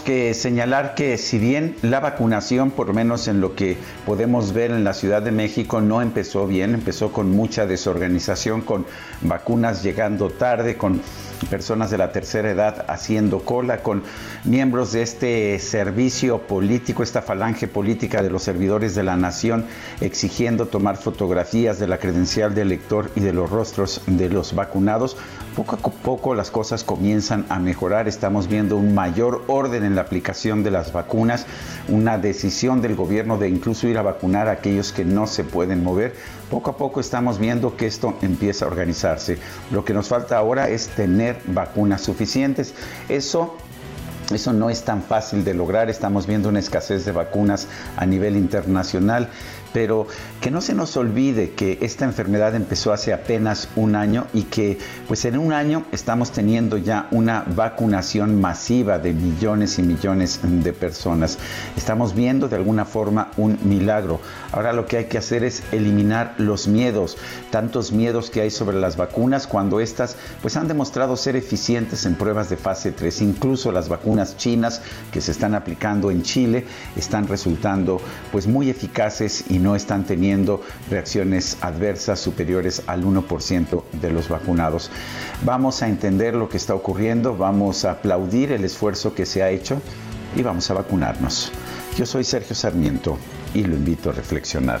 Que señalar que si bien la vacunación, por menos en lo que podemos ver en la Ciudad de México, no empezó bien, empezó con mucha desorganización, con vacunas llegando tarde, con personas de la tercera edad haciendo cola, con miembros de este servicio político, esta falange política de los servidores de la nación, exigiendo tomar fotografías de la credencial del elector y de los rostros de los vacunados. Poco a poco las cosas comienzan a mejorar, estamos viendo un mayor orden en la aplicación de las vacunas, una decisión del gobierno de incluso ir a vacunar a aquellos que no se pueden mover. Poco a poco estamos viendo que esto empieza a organizarse. Lo que nos falta ahora es tener vacunas suficientes. Eso eso no es tan fácil de lograr, estamos viendo una escasez de vacunas a nivel internacional, pero que no se nos olvide que esta enfermedad empezó hace apenas un año y que pues en un año estamos teniendo ya una vacunación masiva de millones y millones de personas. Estamos viendo de alguna forma un milagro. Ahora lo que hay que hacer es eliminar los miedos, tantos miedos que hay sobre las vacunas cuando estas pues han demostrado ser eficientes en pruebas de fase 3, incluso las vacunas chinas que se están aplicando en Chile están resultando pues muy eficaces y no están teniendo reacciones adversas superiores al 1% de los vacunados. Vamos a entender lo que está ocurriendo, vamos a aplaudir el esfuerzo que se ha hecho y vamos a vacunarnos. Yo soy Sergio Sarmiento y lo invito a reflexionar.